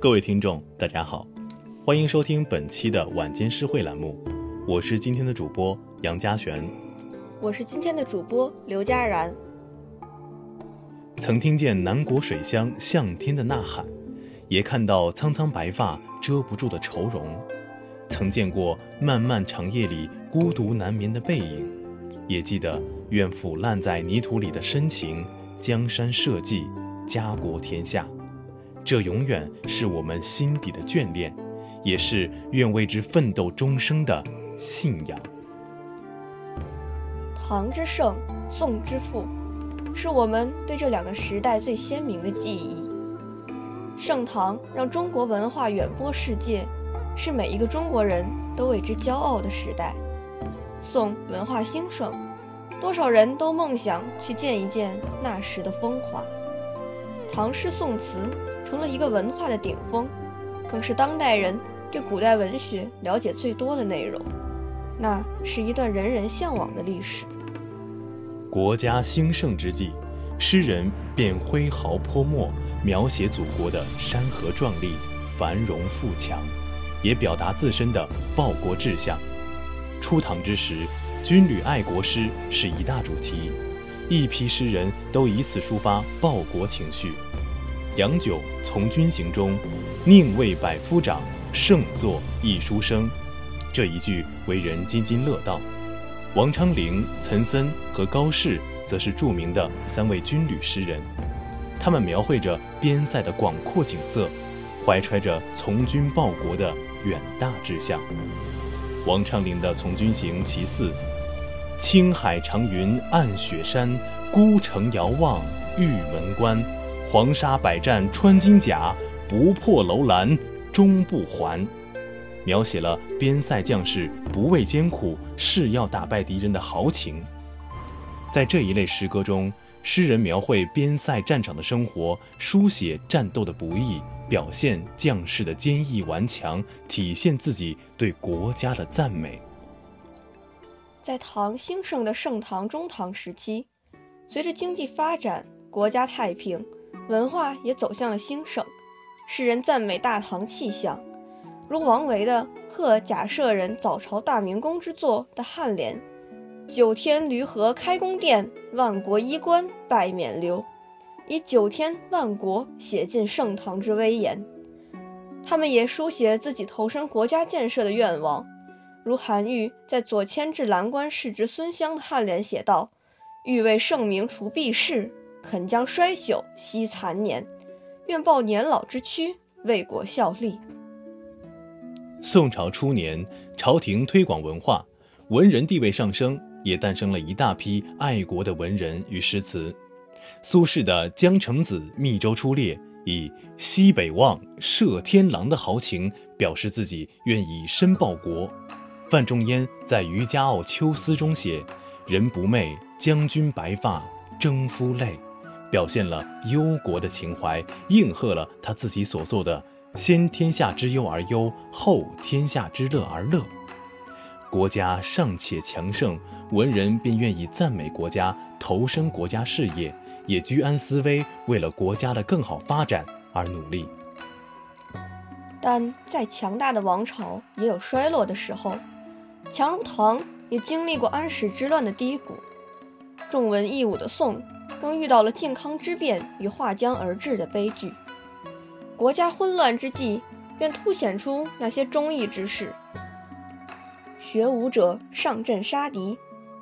各位听众，大家好，欢迎收听本期的晚间诗会栏目，我是今天的主播杨家璇，我是今天的主播刘佳然。曾听见南国水乡向天的呐喊，也看到苍苍白发遮不住的愁容，曾见过漫漫长夜里孤独难眠的背影，也记得愿腐烂在泥土里的深情，江山社稷，家国天下。这永远是我们心底的眷恋，也是愿为之奋斗终生的信仰。唐之盛，宋之富，是我们对这两个时代最鲜明的记忆。盛唐让中国文化远播世界，是每一个中国人都为之骄傲的时代。宋文化兴盛，多少人都梦想去见一见那时的风华。唐诗宋词。成了一个文化的顶峰，更是当代人对古代文学了解最多的内容。那是一段人人向往的历史。国家兴盛之际，诗人便挥毫泼墨，描写祖国的山河壮丽、繁荣富强，也表达自身的报国志向。初唐之时，军旅爱国诗是一大主题，一批诗人都以此抒发报国情绪。杨九从军行中，宁为百夫长，胜作一书生。这一句为人津津乐道。王昌龄、岑参和高适则是著名的三位军旅诗人，他们描绘着边塞的广阔景色，怀揣着从军报国的远大志向。王昌龄的从军行其四：青海长云暗雪山，孤城遥望玉门关。黄沙百战穿金甲，不破楼兰终不还。描写了边塞将士不畏艰苦誓要打败敌人的豪情。在这一类诗歌中，诗人描绘边塞战场的生活，书写战斗的不易，表现将士的坚毅顽强，体现自己对国家的赞美。在唐兴盛的盛唐中唐时期，随着经济发展，国家太平。文化也走向了兴盛，世人赞美大唐气象，如王维的《贺贾舍人早朝大明宫之作》的颔联：“九天闾阖开宫殿，万国衣冠拜冕旒。”以九天万国写尽盛唐之威严。他们也书写自己投身国家建设的愿望，如韩愈在《左迁至蓝关世侄孙湘》的颔联写道：“欲为圣明除弊事。”肯将衰朽惜残年，愿报年老之躯，为国效力。宋朝初年，朝廷推广文化，文人地位上升，也诞生了一大批爱国的文人与诗词。苏轼的《江城子·密州出猎》，以“西北望，射天狼”的豪情，表示自己愿以身报国。范仲淹在《渔家傲·秋思》中写：“人不寐，将军白发，征夫泪。”表现了忧国的情怀，应和了他自己所做的“先天下之忧而忧，后天下之乐而乐”。国家尚且强盛，文人便愿意赞美国家，投身国家事业，也居安思危，为了国家的更好发展而努力。但再强大的王朝也有衰落的时候，强如唐也经历过安史之乱的低谷，重文抑武的宋。更遇到了靖康之变与划江而治的悲剧，国家混乱之际，便凸显出那些忠义之士。学武者上阵杀敌，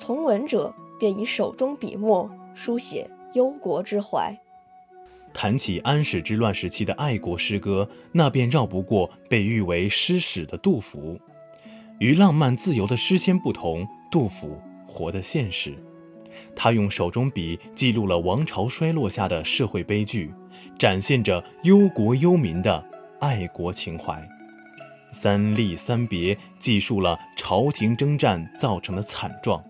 从文者便以手中笔墨书写忧国之怀。谈起安史之乱时期的爱国诗歌，那便绕不过被誉为诗史的杜甫。与浪漫自由的诗仙不同，杜甫活得现实。他用手中笔记录了王朝衰落下的社会悲剧，展现着忧国忧民的爱国情怀。三吏三别记述了朝廷征战造成的惨状，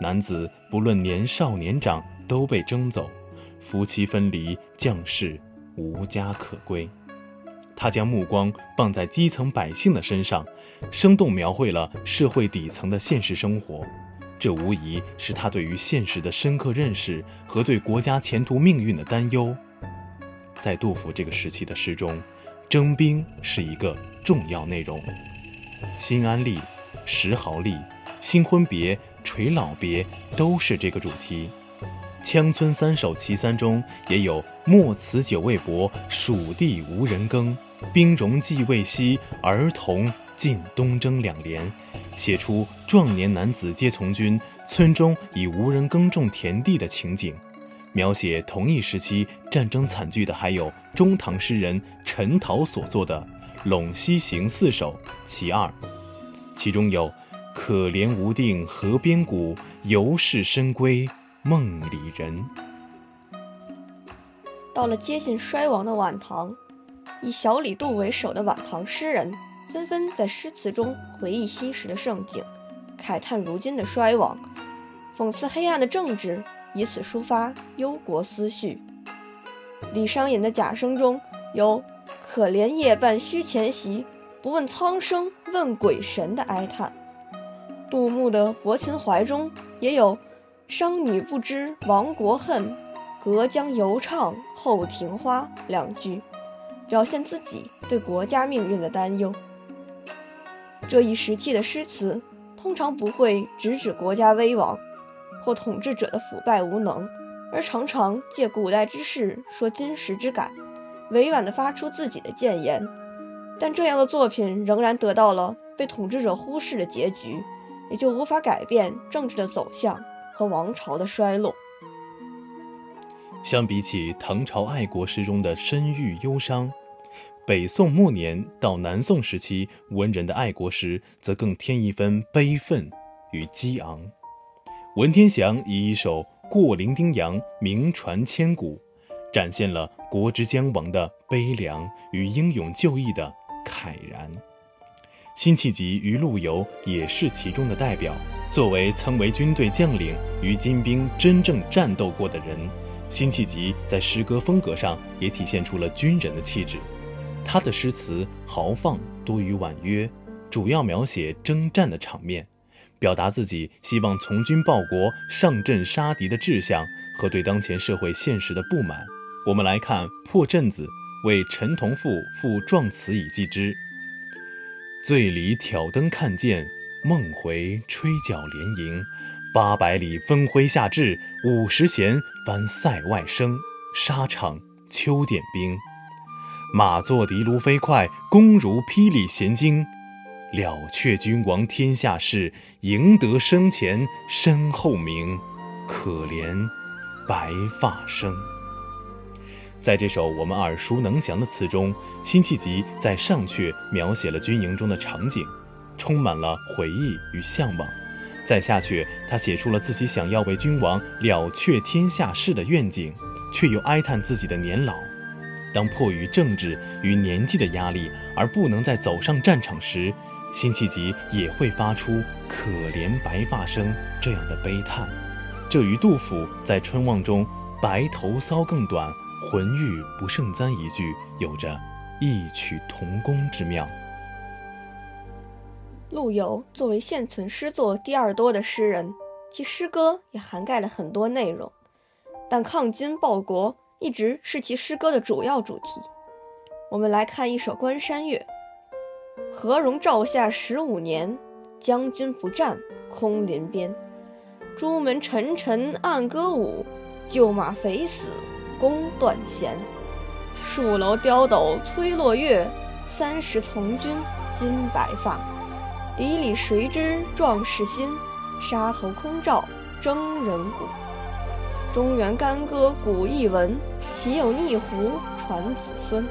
男子不论年少年长都被征走，夫妻分离，将士无家可归。他将目光放在基层百姓的身上，生动描绘了社会底层的现实生活。这无疑是他对于现实的深刻认识和对国家前途命运的担忧。在杜甫这个时期的诗中，征兵是一个重要内容。新安吏、石壕吏、新婚别、垂老别都是这个主题。羌村三首其三中也有“莫辞久未薄，蜀地无人耕。兵戎计未息，儿童尽东征”两联，写出壮年男子皆从军，村中已无人耕种田地的情景。描写同一时期战争惨剧的，还有中唐诗人陈陶所作的《陇西行四首·其二》，其中有“可怜无定河边骨，犹是深闺梦里人”。到了接近衰亡的晚唐，以小李杜为首的晚唐诗人纷纷在诗词中回忆昔时的盛景，慨叹如今的衰亡，讽刺黑暗的政治。以此抒发忧国思绪。李商隐的《贾生》中有“可怜夜半虚前席，不问苍生问鬼神”的哀叹；杜牧的《泊秦淮》中也有“商女不知亡国恨，隔江犹唱后庭花”两句，表现自己对国家命运的担忧。这一时期的诗词通常不会直指国家危亡。或统治者的腐败无能，而常常借古代之事说今时之感，委婉地发出自己的谏言。但这样的作品仍然得到了被统治者忽视的结局，也就无法改变政治的走向和王朝的衰落。相比起唐朝爱国诗中的深郁忧伤，北宋末年到南宋时期文人的爱国诗则更添一分悲愤与激昂。文天祥以一首《过零丁洋》名传千古，展现了国之将亡的悲凉与英勇就义的慨然。辛弃疾与陆游也是其中的代表。作为曾为军队将领与金兵真正战斗过的人，辛弃疾在诗歌风格上也体现出了军人的气质。他的诗词豪放多于婉约，主要描写征战的场面。表达自己希望从军报国、上阵杀敌的志向和对当前社会现实的不满。我们来看《破阵子》为陈同甫赋壮词以寄之：“醉里挑灯看剑，梦回吹角连营。八百里分麾下炙，五十弦翻塞外声。沙场秋点兵，马作的卢飞快，弓如霹雳弦惊。”了却君王天下事，赢得生前身后名。可怜白发生。在这首我们耳熟能详的词中，辛弃疾在上阙描写了军营中的场景，充满了回忆与向往；在下阙，他写出了自己想要为君王了却天下事的愿景，却又哀叹自己的年老。当迫于政治与年纪的压力而不能再走上战场时，辛弃疾也会发出“可怜白发生”这样的悲叹，这与杜甫在《春望》中“白头搔更短，浑欲不胜簪”一句有着异曲同工之妙。陆游作为现存诗作第二多的诗人，其诗歌也涵盖了很多内容，但抗金报国一直是其诗歌的主要主题。我们来看一首《关山月》。何容照下十五年，将军不战空林边。朱门沉沉暗歌舞，旧马肥死弓断弦。戍楼刁斗催落月，三十从军金白发。笛里谁知壮士心？沙头空照征人骨。中原干戈古亦闻，岂有逆胡传子孙？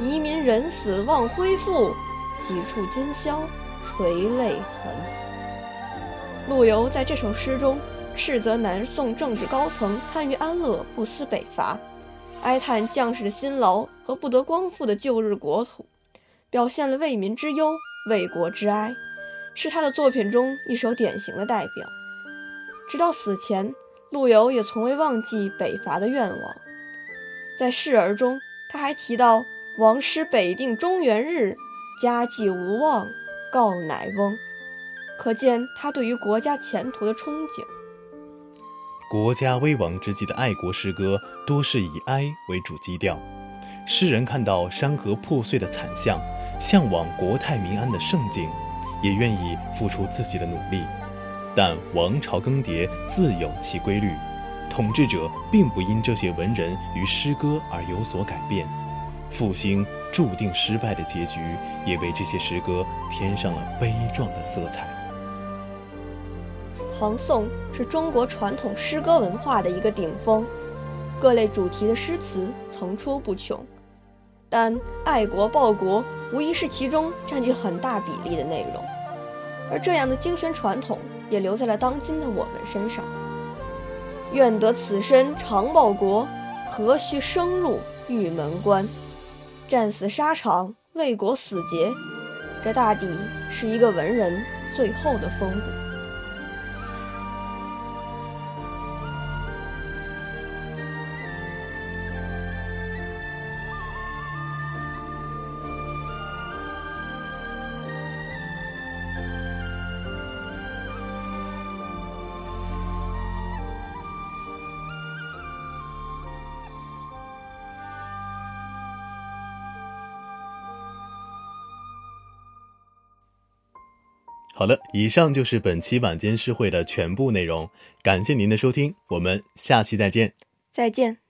遗民人死忘恢复。几处今宵垂泪痕。陆游在这首诗中斥责南宋政治高层贪于安乐、不思北伐，哀叹将士的辛劳和不得光复的旧日国土，表现了为民之忧、为国之哀，是他的作品中一首典型的代表。直到死前，陆游也从未忘记北伐的愿望。在示儿中，他还提到“王师北定中原日”。家祭无忘告乃翁，可见他对于国家前途的憧憬。国家危亡之际的爱国诗歌，多是以哀为主基调。诗人看到山河破碎的惨象，向往国泰民安的盛景，也愿意付出自己的努力。但王朝更迭自有其规律，统治者并不因这些文人与诗歌而有所改变。复兴注定失败的结局，也为这些诗歌添上了悲壮的色彩。唐宋是中国传统诗歌文化的一个顶峰，各类主题的诗词层出不穷，但爱国报国无疑是其中占据很大比例的内容。而这样的精神传统也留在了当今的我们身上。愿得此身长报国，何须生入玉门关？战死沙场为国死节，这大抵是一个文人最后的风骨。好了，以上就是本期晚间诗会的全部内容，感谢您的收听，我们下期再见。再见。